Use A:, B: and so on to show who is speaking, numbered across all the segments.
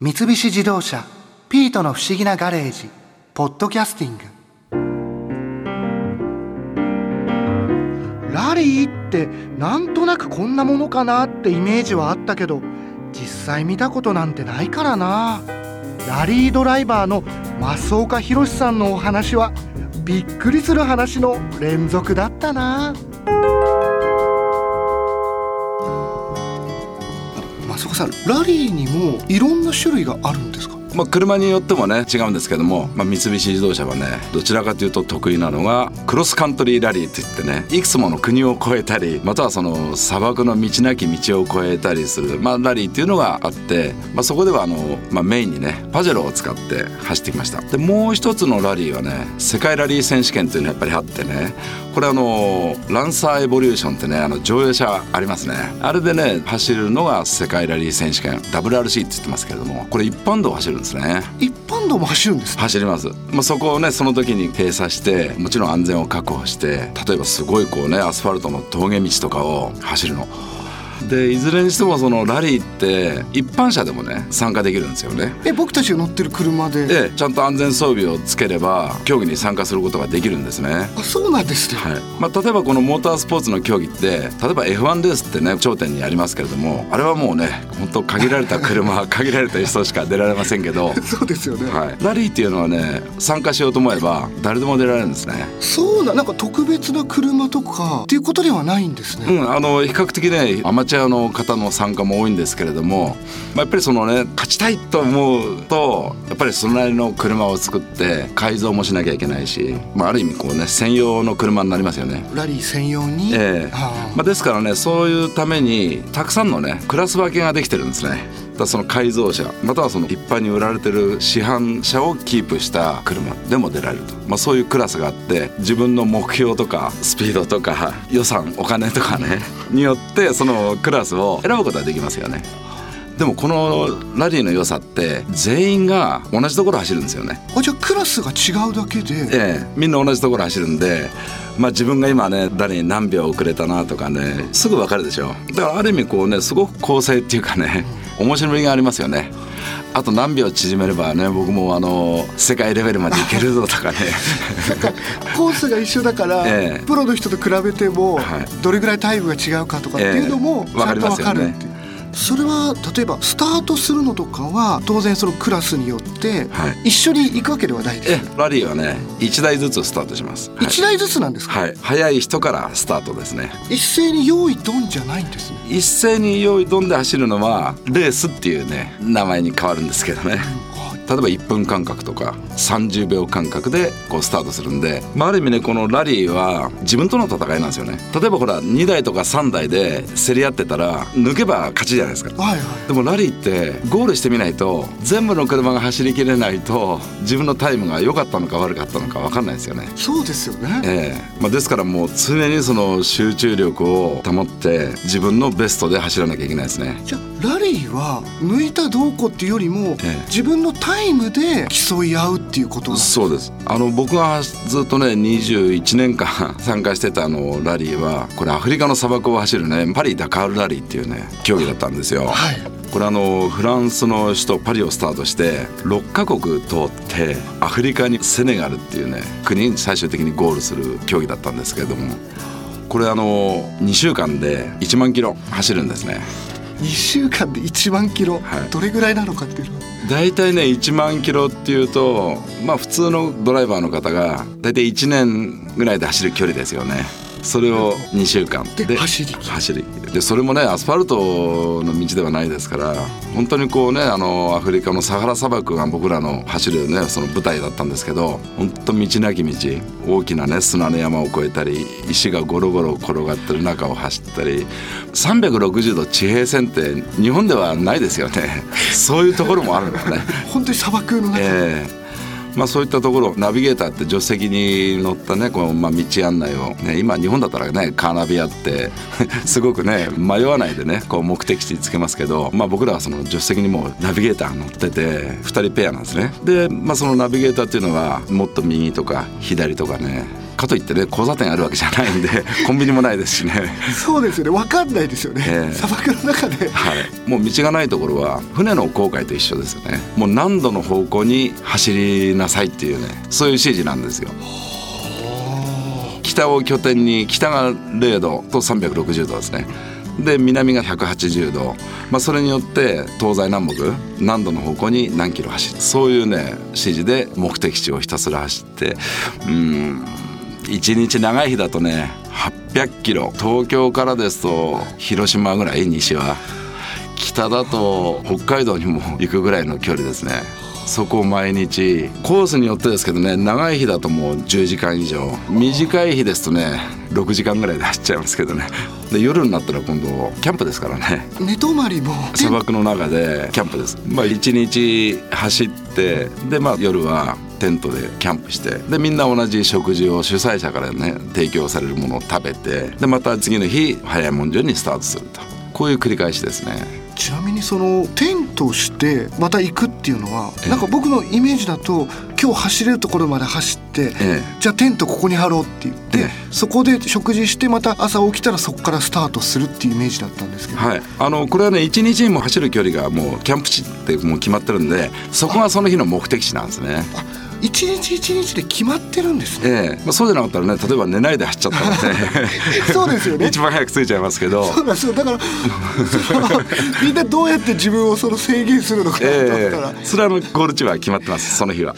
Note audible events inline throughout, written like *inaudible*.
A: 三菱自動車「ピートの不思議なガレージ」「ポッドキャスティング」ラリーってなんとなくこんなものかなってイメージはあったけど実際見たことなんてないからな。ラリードライバーの増岡宏さんのお話はびっくりする話の連続だったな。増岡さラリーにもいろんな種類があるんですか？
B: まあ、車によってもね違うんですけども、まあ、三菱自動車はねどちらかというと得意なのがクロスカントリーラリーって言ってねいくつもの国を越えたりまたはその砂漠の道なき道を越えたりする、まあ、ラリーっていうのがあって、まあ、そこではあの、まあ、メインにねパジェロを使って走ってきました。でもう一つのラリーはね世界ラリー選手権っていうのがやっぱりあってねこれあのランサーエボリューションってねあの乗用車ありますね。あれでね走るのが世界ラリー選手権 WRC って言ってますけれどもこれ一般道を走るんですね。
A: 一般道も走るんですか
B: 走ります、まあ、そこをねその時に閉鎖してもちろん安全を確保して例えばすごいこうねアスファルトの峠道とかを走るの。でいずれにしてもそのラリーって一般車でもね参加できるんですよね。
A: え僕たちが乗ってる車で？
B: でちゃんと安全装備をつければ競技に参加することができるんですね。
A: あそうなんですね、
B: はい。まあ、例えばこのモータースポーツの競技って例えば F1 レースってね頂点にありますけれどもあれはもうね本当限られた車 *laughs* 限られた人しか出られませんけど。*laughs*
A: そうですよね、
B: はい、ラリーっていうのはね参加しようと思えば誰でも出られるんですね。
A: そうななんか特別な車とかっていうことではないんですね、
B: うん、あの比較的ねアマチュアの方の参加も多いんですけれども、まあ、やっぱりそのね勝ちたいと思うとやっぱりそれなりの車を作って改造もしなきゃいけないし、まあ、ある意味こうね専用の車になりますよね。
A: ラリー専用に、
B: ええまあ、ですからねそういうためにたくさんのねクラス分けができてるんですね。だその改造車またはその一般に売られてる市販車をキープした車でも出られると、まあ、そういうクラスがあって自分の目標とかスピードとか *laughs* 予算お金とかね *laughs* によってそのクラスを選ぶことができますよね。でもこのラリーの良さって全員が同じところ走るんですよね。
A: あじゃあクラスが違うだけで、
B: ええ、みんな同じところ走るんで、まあ、自分が今ね誰に何秒遅れたなとかねすぐ分かるでしょだからある意味こうねすごく構成っていうかね面白みがありますよね。あと何秒縮めればね僕もあの世界レベルまでいけるぞとかね。
A: コースが一緒だから、*laughs*
B: ええ。
A: プロの人と比べても、
B: はい。
A: どれぐらいタイムが違うかとかっていうのも
B: ええ。
A: ちゃんと分か
B: ります
A: いう、それは例えばスタートするのとかは当然そのクラスによって
B: はい。
A: 一緒に行くわけではないです
B: えラリーはね1台ずつスタートします。はい
A: 一台ずつなんですか、
B: はい、早い人からスタートですね。
A: 一斉に用意ドンじゃないんですね。
B: 一斉に用意ドンで走るのはレースっていうね名前に変わるんですけどね例えば1分間隔とか30秒間隔でこうスタートするんで、まあ、ある意味ねこのラリーは自分との戦いなんですよね。例えばほら2台とか3台で競り合ってたら抜けば勝ちじゃないですか。
A: はいはい。
B: でもラリーってゴールしてみないと全部の車が走りきれないと自分のタイムが良かったのか悪かったのか分かんないですよね。
A: そうですよね、
B: ええ。まあ、ですからもう常にその集中力を保って自分のベストで走らなきゃいけないですね。
A: ラリーは抜いたどうこうっていうよりも、
B: ええ。
A: 自分のタイムで競い合うっていうことなんです。
B: そうです。あの僕がずっとね21年間 *laughs* 参加してたあのラリーはこれアフリカの砂漠を走るねパリ・ダカールラリーっていうね競技だったんですよ。
A: はい。
B: これあのフランスの首都パリをスタートして6カ国通ってアフリカにセネガルっていうね国に最終的にゴールする競技だったんですけれどもこれあの2週間で1万キロ走るんですね
A: 2週間で1万キロ、
B: はい。
A: どれぐらいなのかっていうの。は
B: 大体ね1万キロっていうとまあ普通のドライバーの方が大体1年ぐらいで走る距離ですよねそれを2週間。
A: で走り。
B: 走り。でそれもねアスファルトの道ではないですから本当にこうねあのアフリカのサハラ砂漠が僕らの走るねその舞台だったんですけど本当道なき道大きなね砂の山を越えたり石がゴロゴロ転がってる中を走ったり360度地平線って日本ではないですよね。*laughs* そういうところもあるんだよね。
A: 本当に砂漠の中、
B: ええまあ、そういったところナビゲーターって助手席に乗ったねこの、まあ、道案内を、ね、今日本だったらねカーナビアって *laughs* すごくね迷わないでねこう目的地につけますけど、まあ、僕らはその助手席にもうナビゲーター乗ってて2人ペアなんですね。で、まあ、そのナビゲーターっていうのはもっと右とか左とかねかといってね交差点あるわけじゃないんで *laughs* コンビニもないですしね。
A: そうですよね。分かんないですよね、えー、砂漠の中で、
B: はい、もう道がないところは船の航海と一緒ですよね。もう何度の方向に走りなさいっていうねそういう指示なんですよ。北を拠点に北が0度と360度ですね。で南が180度、まあ、それによって東西南北何度の方向に何キロ走る。そういうね指示で目的地をひたすら走ってうん1日長い日だとね800キロ。東京からですと広島ぐらい西は。北だと北海道にも行くぐらいの距離ですね。そこを毎日。コースによってですけどね長い日だともう10時間以上。短い日ですとね6時間ぐらいで走っちゃいますけどね。で夜になったら今度キャンプですからね。
A: 寝泊まりも。
B: 砂漠の中でキャンプです。まあ1日走ってでまあ夜はテントでキャンプしてでみんな同じ食事を主催者からね提供されるものを食べてでまた次の日早いもん順にスタートすると。こういう繰り返しですね。
A: ちなみにそのテントしてまた行くっていうのは、なんか僕のイメージだと今日走れるところまで走って、じゃあテントここに張ろうって言って、そこで食事してまた朝起きたらそこからスタートするっていうイメージだったんですけど、
B: はい、あのこれはね一日にも走る距離がもうキャンプ地ってもう決まってるんでそこがその日の目的地なんですね。
A: 一日一日で決まってるんですね、
B: ええ。まあ、そうじゃなかったらね例えば寝ないで走っちゃったらね。*laughs*
A: そうですよね。*laughs*
B: 一番早く着いちゃいますけど。
A: そうなんですよ。だから *laughs* みんなどうやって自分をその制限するのかと思ったら、え
B: え、それはゴール地は決まってますその日は。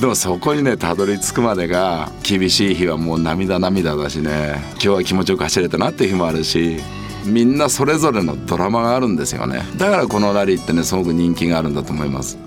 B: でもそこにねたどり着くまでが厳しい日はもう涙涙だしね。今日は気持ちよく走れたなっていう日もあるしみんなそれぞれのドラマがあるんですよね。だからこのラリーってねすごく人気があるんだと思います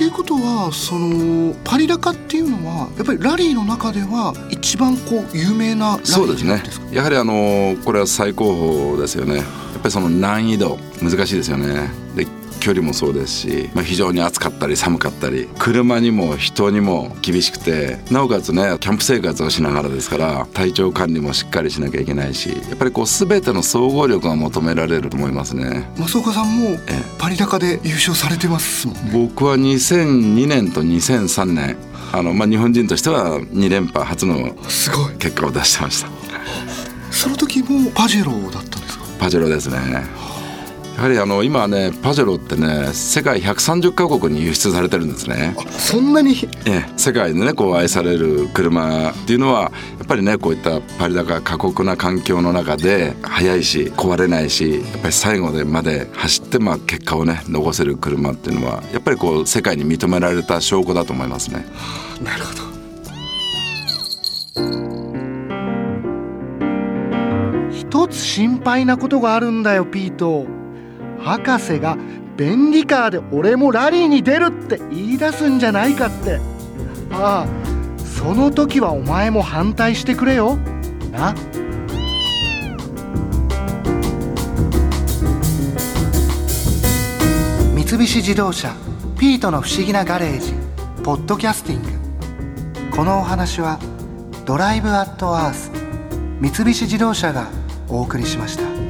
A: っていうことはそのパリ高っていうのはやっぱりラリーの中では一番こう有名なラリー
B: そうですね。やはりあのこれは最高峰ですよね。やっぱりその難易度難しいですよね。で距離もそうですし、まあ、非常に暑かったり寒かったり車にも人にも厳しくてなおかつねキャンプ生活をしながらですから体調管理もしっかりしなきゃいけないしやっぱりこう全ての総合力が求められると思いますね。
A: 増岡さんもパリ高で優勝されてますもんね。僕
B: は2002年と2003年あの、まあ、日本人としては2連覇初の結果を出してました。
A: その時もパジェロだったんですか？
B: パジェロですねやはりあの今ねパジェロってね世界130カ国に輸出されてるんですね。
A: そんなに？
B: え世界でねこう愛される車っていうのはやっぱりねこういったパリ高過酷な環境の中で速いし壊れないしやっぱり最後でまで走ってまあ結果をね残せる車っていうのはやっぱりこう世界に認められた証拠だと思いますね。
A: なるほど。一つ心配なことがあるんだよピート博士が便利カーで俺もラリーに出るって言い出すんじゃないかって。ああその時はお前も反対してくれよ。な。三菱自動車ピートの不思議なガレージポッドキャスティング。このお話はドライブアットアース三菱自動車がお送りしました。